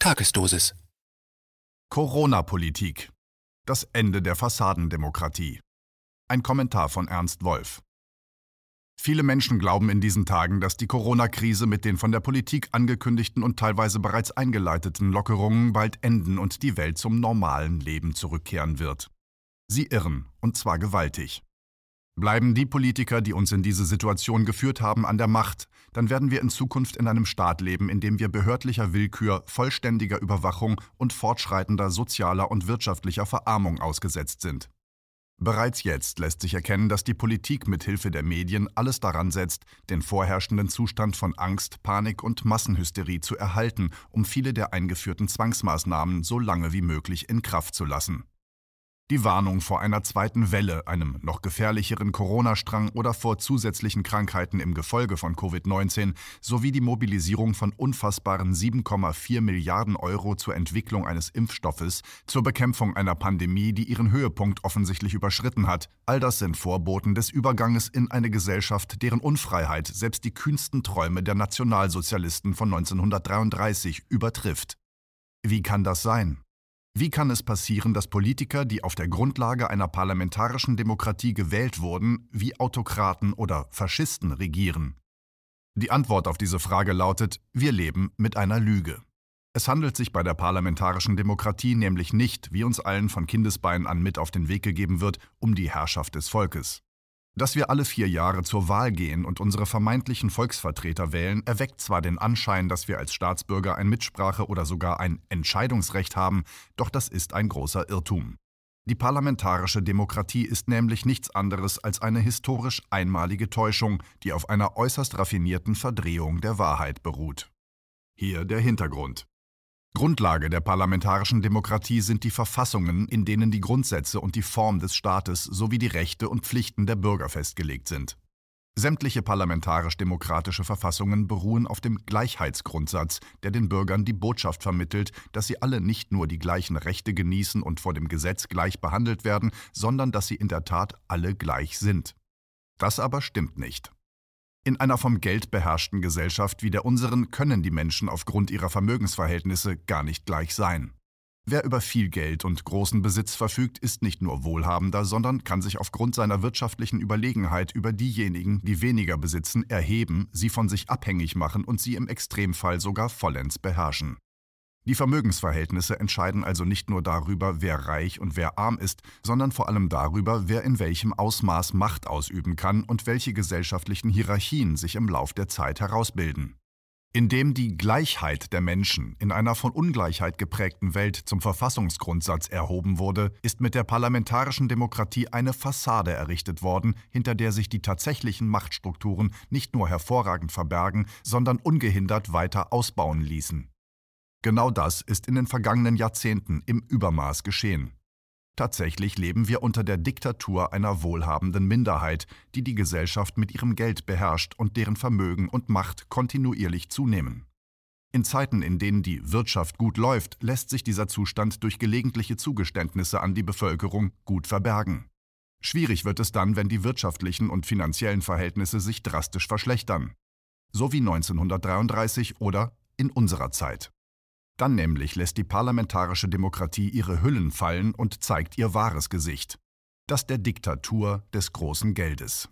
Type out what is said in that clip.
Tagesdosis. Corona-Politik. Das Ende der Fassadendemokratie. Ein Kommentar von Ernst Wolf. Viele Menschen glauben in diesen Tagen, dass die Corona-Krise mit den von der Politik angekündigten und teilweise bereits eingeleiteten Lockerungen bald enden und die Welt zum normalen Leben zurückkehren wird. Sie irren, und zwar gewaltig. Bleiben die Politiker, die uns in diese Situation geführt haben, an der Macht, dann werden wir in Zukunft in einem Staat leben, in dem wir behördlicher Willkür, vollständiger Überwachung und fortschreitender sozialer und wirtschaftlicher Verarmung ausgesetzt sind. Bereits jetzt lässt sich erkennen, dass die Politik mit Hilfe der Medien alles daran setzt, den vorherrschenden Zustand von Angst, Panik und Massenhysterie zu erhalten, um viele der eingeführten Zwangsmaßnahmen so lange wie möglich in Kraft zu lassen. Die Warnung vor einer zweiten Welle, einem noch gefährlicheren Corona-Strang oder vor zusätzlichen Krankheiten im Gefolge von Covid-19 sowie die Mobilisierung von unfassbaren 7,4 Milliarden Euro zur Entwicklung eines Impfstoffes zur Bekämpfung einer Pandemie, die ihren Höhepunkt offensichtlich überschritten hat, all das sind Vorboten des Überganges in eine Gesellschaft, deren Unfreiheit selbst die kühnsten Träume der Nationalsozialisten von 1933 übertrifft. Wie kann das sein? Wie kann es passieren, dass Politiker, die auf der Grundlage einer parlamentarischen Demokratie gewählt wurden, wie Autokraten oder Faschisten regieren? Die Antwort auf diese Frage lautet, wir leben mit einer Lüge. Es handelt sich bei der parlamentarischen Demokratie nämlich nicht, wie uns allen von Kindesbeinen an mit auf den Weg gegeben wird, um die Herrschaft des Volkes. Dass wir alle vier Jahre zur Wahl gehen und unsere vermeintlichen Volksvertreter wählen, erweckt zwar den Anschein, dass wir als Staatsbürger ein Mitsprache oder sogar ein Entscheidungsrecht haben, doch das ist ein großer Irrtum. Die parlamentarische Demokratie ist nämlich nichts anderes als eine historisch einmalige Täuschung, die auf einer äußerst raffinierten Verdrehung der Wahrheit beruht. Hier der Hintergrund. Grundlage der parlamentarischen Demokratie sind die Verfassungen, in denen die Grundsätze und die Form des Staates sowie die Rechte und Pflichten der Bürger festgelegt sind. Sämtliche parlamentarisch-demokratische Verfassungen beruhen auf dem Gleichheitsgrundsatz, der den Bürgern die Botschaft vermittelt, dass sie alle nicht nur die gleichen Rechte genießen und vor dem Gesetz gleich behandelt werden, sondern dass sie in der Tat alle gleich sind. Das aber stimmt nicht. In einer vom Geld beherrschten Gesellschaft wie der unseren können die Menschen aufgrund ihrer Vermögensverhältnisse gar nicht gleich sein. Wer über viel Geld und großen Besitz verfügt, ist nicht nur wohlhabender, sondern kann sich aufgrund seiner wirtschaftlichen Überlegenheit über diejenigen, die weniger besitzen, erheben, sie von sich abhängig machen und sie im Extremfall sogar vollends beherrschen. Die Vermögensverhältnisse entscheiden also nicht nur darüber, wer reich und wer arm ist, sondern vor allem darüber, wer in welchem Ausmaß Macht ausüben kann und welche gesellschaftlichen Hierarchien sich im Lauf der Zeit herausbilden. Indem die Gleichheit der Menschen in einer von Ungleichheit geprägten Welt zum Verfassungsgrundsatz erhoben wurde, ist mit der parlamentarischen Demokratie eine Fassade errichtet worden, hinter der sich die tatsächlichen Machtstrukturen nicht nur hervorragend verbergen, sondern ungehindert weiter ausbauen ließen. Genau das ist in den vergangenen Jahrzehnten im Übermaß geschehen. Tatsächlich leben wir unter der Diktatur einer wohlhabenden Minderheit, die die Gesellschaft mit ihrem Geld beherrscht und deren Vermögen und Macht kontinuierlich zunehmen. In Zeiten, in denen die Wirtschaft gut läuft, lässt sich dieser Zustand durch gelegentliche Zugeständnisse an die Bevölkerung gut verbergen. Schwierig wird es dann, wenn die wirtschaftlichen und finanziellen Verhältnisse sich drastisch verschlechtern. So wie 1933 oder in unserer Zeit. Dann nämlich lässt die parlamentarische Demokratie ihre Hüllen fallen und zeigt ihr wahres Gesicht. Das der Diktatur des großen Geldes.